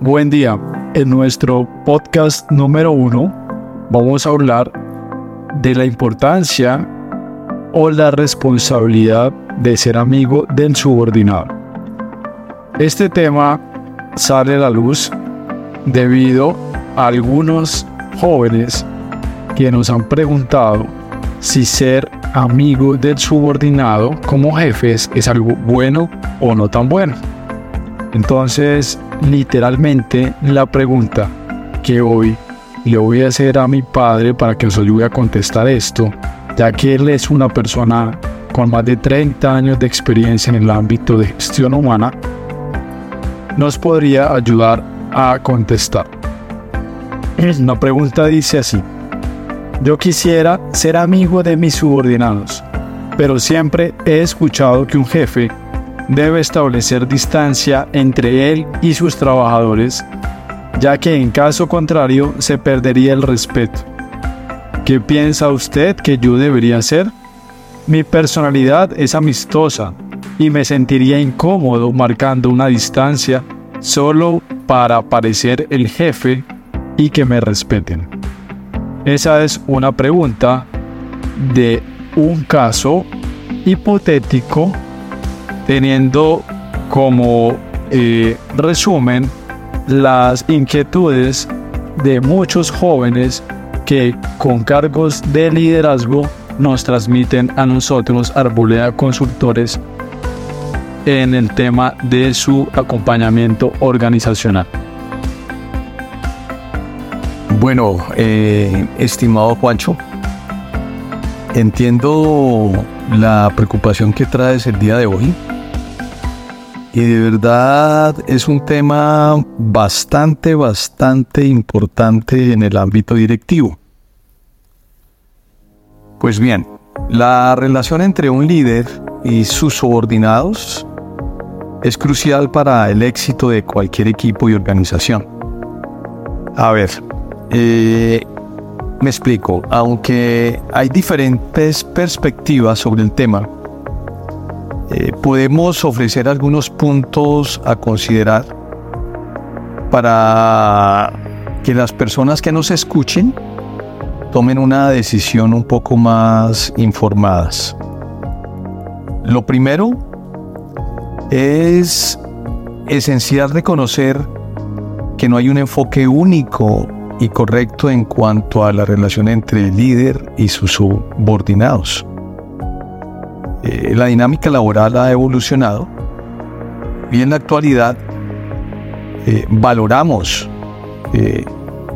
Buen día. En nuestro podcast número uno vamos a hablar de la importancia o la responsabilidad de ser amigo del subordinado. Este tema sale a la luz debido a algunos jóvenes que nos han preguntado si ser amigo del subordinado como jefes es algo bueno o no tan bueno. Entonces, literalmente la pregunta que hoy le voy a hacer a mi padre para que os ayude a contestar esto, ya que él es una persona con más de 30 años de experiencia en el ámbito de gestión humana, nos podría ayudar a contestar. La pregunta dice así, yo quisiera ser amigo de mis subordinados, pero siempre he escuchado que un jefe debe establecer distancia entre él y sus trabajadores, ya que en caso contrario se perdería el respeto. ¿Qué piensa usted que yo debería hacer? Mi personalidad es amistosa y me sentiría incómodo marcando una distancia solo para parecer el jefe y que me respeten. Esa es una pregunta de un caso hipotético teniendo como eh, resumen las inquietudes de muchos jóvenes que con cargos de liderazgo nos transmiten a nosotros, Arboleda Consultores, en el tema de su acompañamiento organizacional. Bueno, eh, estimado Juancho, entiendo la preocupación que traes el día de hoy y de verdad es un tema bastante, bastante importante en el ámbito directivo. Pues bien, la relación entre un líder y sus subordinados es crucial para el éxito de cualquier equipo y organización. A ver, eh, me explico, aunque hay diferentes perspectivas sobre el tema, eh, podemos ofrecer algunos puntos a considerar para que las personas que nos escuchen tomen una decisión un poco más informadas. Lo primero es esencial reconocer que no hay un enfoque único y correcto en cuanto a la relación entre el líder y sus subordinados. Eh, la dinámica laboral ha evolucionado y en la actualidad eh, valoramos eh,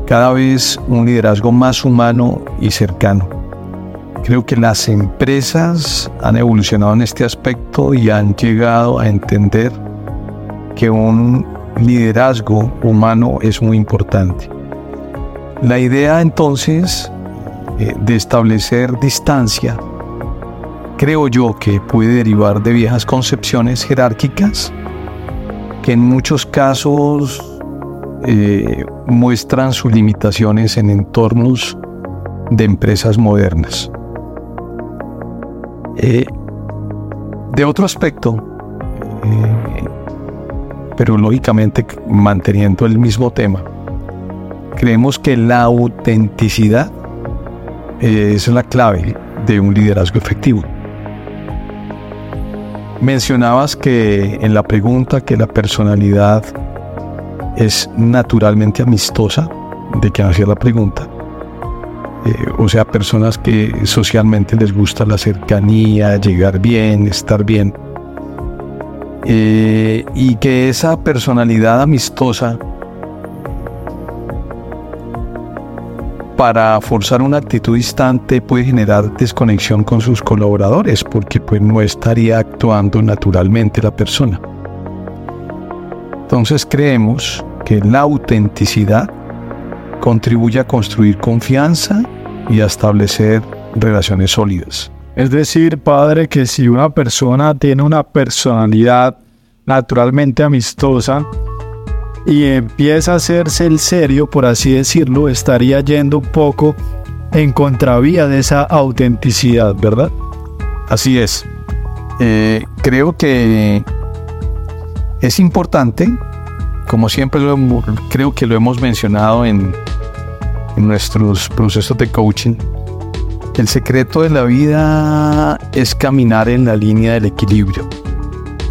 cada vez un liderazgo más humano y cercano. Creo que las empresas han evolucionado en este aspecto y han llegado a entender que un liderazgo humano es muy importante. La idea entonces de establecer distancia, creo yo que puede derivar de viejas concepciones jerárquicas que en muchos casos eh, muestran sus limitaciones en entornos de empresas modernas. Eh, de otro aspecto, pero lógicamente manteniendo el mismo tema, Creemos que la autenticidad es la clave de un liderazgo efectivo. Mencionabas que en la pregunta que la personalidad es naturalmente amistosa, de que hacía la pregunta. Eh, o sea, personas que socialmente les gusta la cercanía, llegar bien, estar bien. Eh, y que esa personalidad amistosa para forzar una actitud distante puede generar desconexión con sus colaboradores porque pues no estaría actuando naturalmente la persona. Entonces creemos que la autenticidad contribuye a construir confianza y a establecer relaciones sólidas. Es decir, padre, que si una persona tiene una personalidad naturalmente amistosa, y empieza a hacerse el serio, por así decirlo, estaría yendo un poco en contravía de esa autenticidad, ¿verdad? Así es. Eh, creo que es importante como siempre creo que lo hemos mencionado en, en nuestros procesos de coaching, el secreto de la vida es caminar en la línea del equilibrio.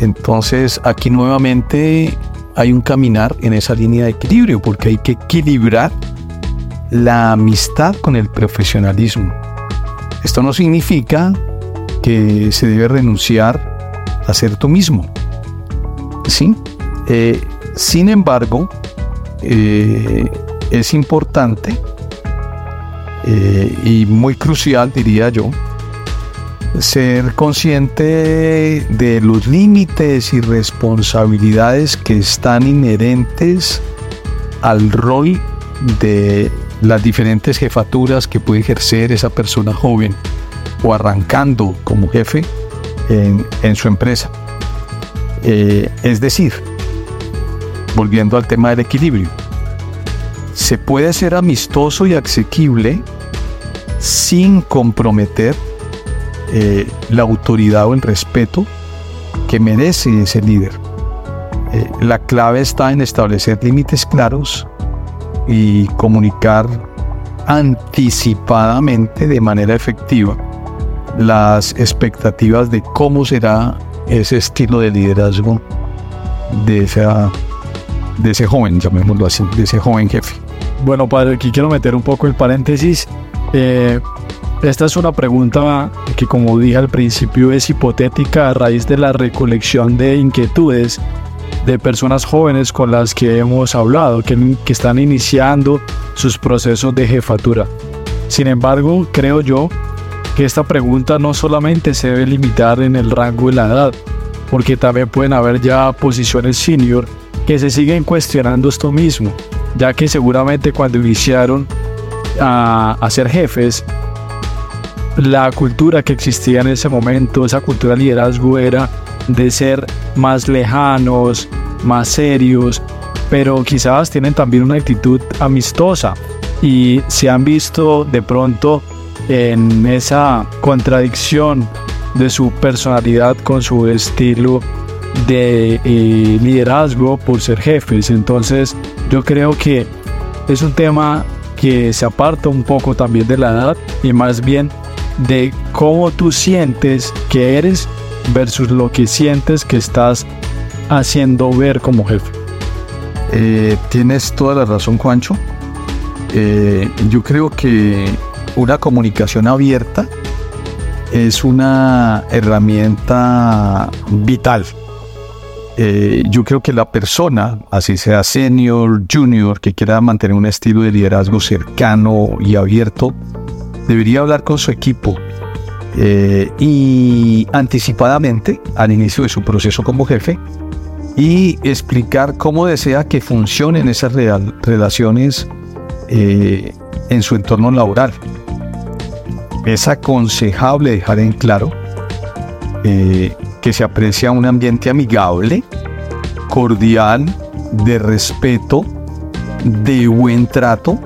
Entonces aquí nuevamente hay un caminar en esa línea de equilibrio porque hay que equilibrar la amistad con el profesionalismo. Esto no significa que se debe renunciar a ser tú mismo. ¿Sí? Eh, sin embargo, eh, es importante eh, y muy crucial, diría yo, ser consciente de los límites y responsabilidades que están inherentes al rol de las diferentes jefaturas que puede ejercer esa persona joven o arrancando como jefe en, su empresa. Eh, es decir, volviendo al tema del equilibrio, se puede ser amistoso y asequible sin comprometer eh, la autoridad o el respeto que merece ese líder. Eh, la clave está en establecer límites claros y comunicar anticipadamente de manera efectiva las expectativas de cómo será ese estilo de liderazgo de, esa, de ese joven, llamémoslo así, de ese joven jefe. Bueno, padre, aquí quiero meter un poco el paréntesis. Eh, esta es una pregunta que como dije al principio es hipotética a raíz de la recolección de inquietudes de personas jóvenes con las que hemos hablado, que, que están iniciando sus procesos de jefatura. Sin embargo, creo yo que esta pregunta no solamente se debe limitar en el rango de la edad, porque también pueden haber ya posiciones senior que se siguen cuestionando esto mismo, ya que seguramente cuando iniciaron a, a ser jefes la cultura que existía en ese momento, esa cultura de liderazgo era de ser más lejanos, más serios, pero quizás tienen también una actitud amistosa y se han visto de pronto en esa contradicción de su personalidad con su estilo de eh, liderazgo por ser jefes. Entonces yo creo que es un tema que se aparta un poco también de la edad y más bien de cómo tú sientes que eres versus lo que sientes que estás haciendo ver como jefe. Eh, tienes toda la razón, Juancho. Eh, yo creo que una comunicación abierta es una herramienta vital. Eh, yo creo que la persona, así sea senior, junior, que quiera mantener un estilo de liderazgo cercano y abierto, debería hablar con su equipo eh, y anticipadamente al inicio de su proceso como jefe y explicar cómo desea que funcionen esas relaciones eh, en su entorno laboral. Es aconsejable dejar en claro eh, que se aprecia un ambiente amigable, cordial, de respeto, de buen trato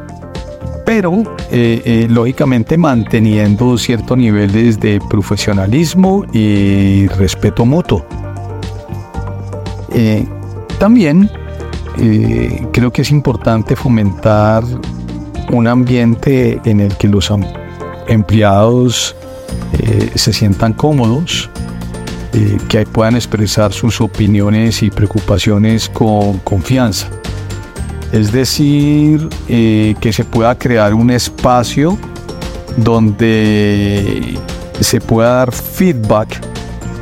pero eh, eh, lógicamente manteniendo ciertos niveles de profesionalismo y respeto mutuo. Eh, también creo que es importante fomentar un ambiente en el que los empleados se sientan cómodos, que puedan expresar sus opiniones y preocupaciones con confianza. Es decir, eh, que se pueda crear un espacio donde se pueda dar feedback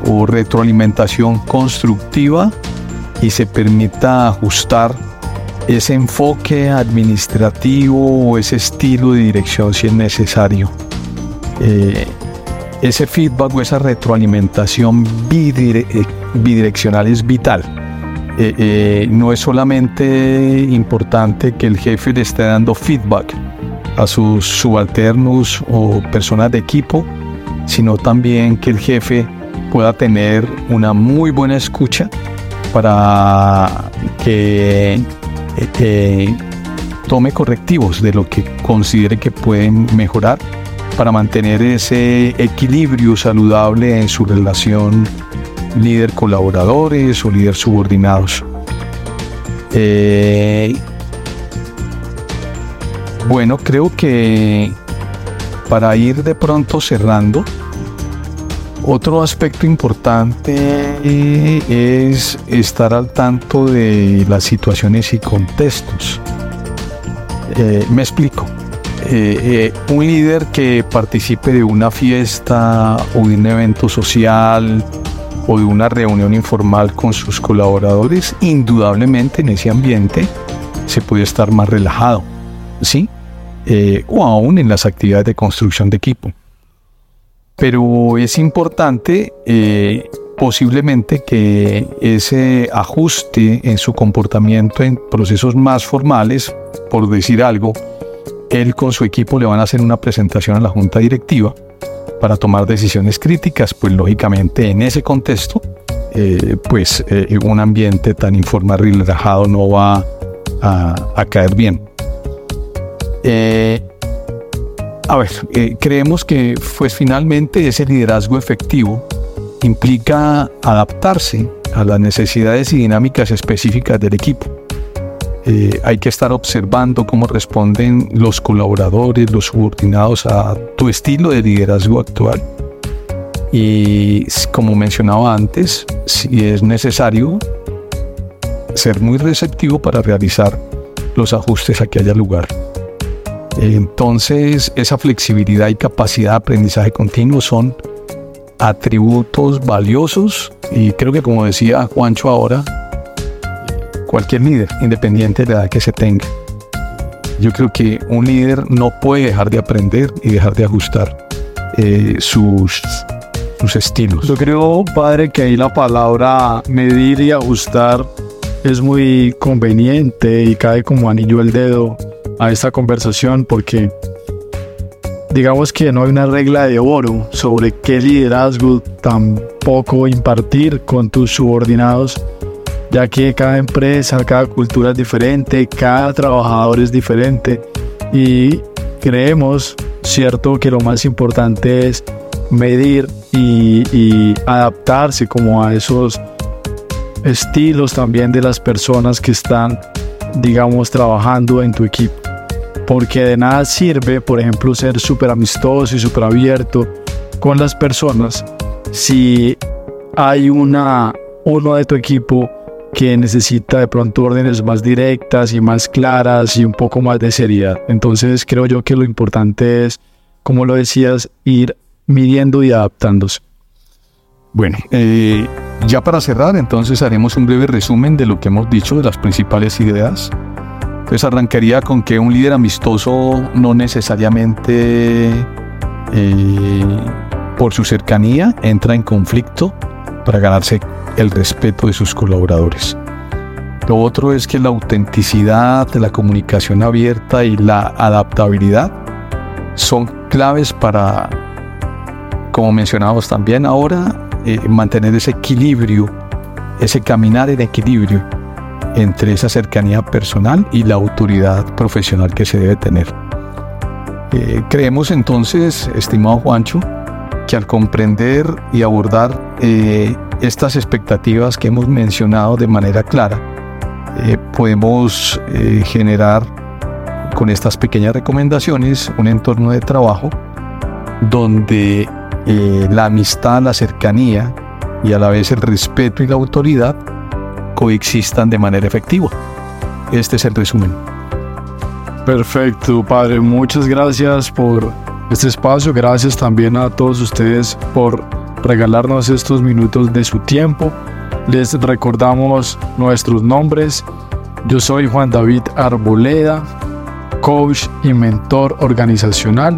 o retroalimentación constructiva y se permita ajustar ese enfoque administrativo o ese estilo de dirección si es necesario. Eh, ese feedback o esa retroalimentación bidireccional es vital eh, eh, no es solamente importante que el jefe le esté dando feedback a sus subalternos o personas de equipo, sino también que el jefe pueda tener una muy buena escucha para que eh, tome correctivos de lo que considere que pueden mejorar para mantener ese equilibrio saludable en su relación líder colaboradores o líder subordinados. Eh, bueno, creo que para ir de pronto cerrando, otro aspecto importante es estar al tanto de las situaciones y contextos. Eh, me explico. Eh, eh, un líder que participe de una fiesta o de un evento social o de una reunión informal con sus colaboradores, indudablemente en ese ambiente se puede estar más relajado, ¿sí? o aún en las actividades de construcción de equipo pero es importante eh, posiblemente que ese ajuste en su comportamiento en procesos más formales, por decir algo, él con su equipo le van a hacer una presentación a la junta directiva para tomar decisiones críticas, pues lógicamente en ese contexto, eh, pues eh, un ambiente tan informal y relajado no va a, caer bien. A ver, eh, creemos que pues finalmente ese liderazgo efectivo implica adaptarse a las necesidades y dinámicas específicas del equipo. Eh, hay que estar observando cómo responden los colaboradores, los subordinados a tu estilo de liderazgo actual. Y como mencionaba antes, si es necesario ser muy receptivo para realizar los ajustes a que haya lugar. Entonces, esa flexibilidad y capacidad de aprendizaje continuo son atributos valiosos y creo que como decía Juancho ahora, cualquier líder, independiente de la edad que se tenga, yo creo que un líder no puede dejar de aprender y dejar de ajustar eh, sus, sus estilos. Yo creo, padre, que ahí la palabra medir y ajustar es muy conveniente y cae como anillo el dedo a esta conversación porque digamos que no hay una regla de oro sobre qué liderazgo tampoco impartir con tus subordinados, ya que cada empresa, cada cultura es diferente, cada trabajador es diferente. Y creemos, cierto, que lo más importante es medir y, adaptarse como a esos estilos también de las personas que están, digamos, trabajando en tu equipo. Porque de nada sirve, por ejemplo, ser súper amistoso y súper abierto con las personas si hay una, uno de tu equipo que necesita de pronto órdenes más directas y más claras y un poco más de seriedad. Entonces creo yo que lo importante es, como lo decías, ir midiendo y adaptándose. Bueno, eh, ya para cerrar, entonces haremos un breve resumen de lo que hemos dicho, de las principales ideas. Pues arrancaría con que un líder amistoso no necesariamente eh, por su cercanía entra en conflicto para ganarse el respeto de sus colaboradores. Lo otro es que la autenticidad, la comunicación abierta y la adaptabilidad son claves para, como mencionamos también ahora, eh, mantener ese equilibrio, ese caminar en equilibrio entre esa cercanía personal y la autoridad profesional que se debe tener. Eh, creemos entonces, estimado Juancho, que al comprender y abordar eh, estas expectativas que hemos mencionado de manera clara, eh, podemos generar con estas pequeñas recomendaciones un entorno de trabajo donde la amistad, la cercanía y a la vez el respeto y la autoridad coexistan de manera efectiva. Este es el resumen. Perfecto, padre. Muchas gracias por este espacio. Gracias también a todos ustedes por regalarnos estos minutos de su tiempo. Les recordamos nuestros nombres. Yo soy Juan David Arboleda, coach y mentor organizacional.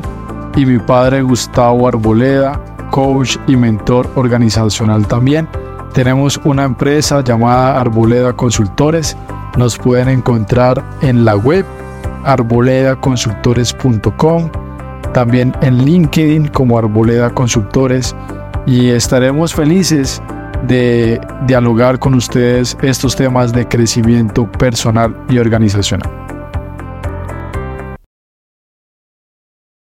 Y mi padre Gustavo Arboleda, coach y mentor organizacional también. Tenemos una empresa llamada Arboleda Consultores. Nos pueden encontrar en la web arboledaconsultores.com, también en LinkedIn como Arboleda Consultores y estaremos felices de dialogar con ustedes estos temas de crecimiento personal y organizacional.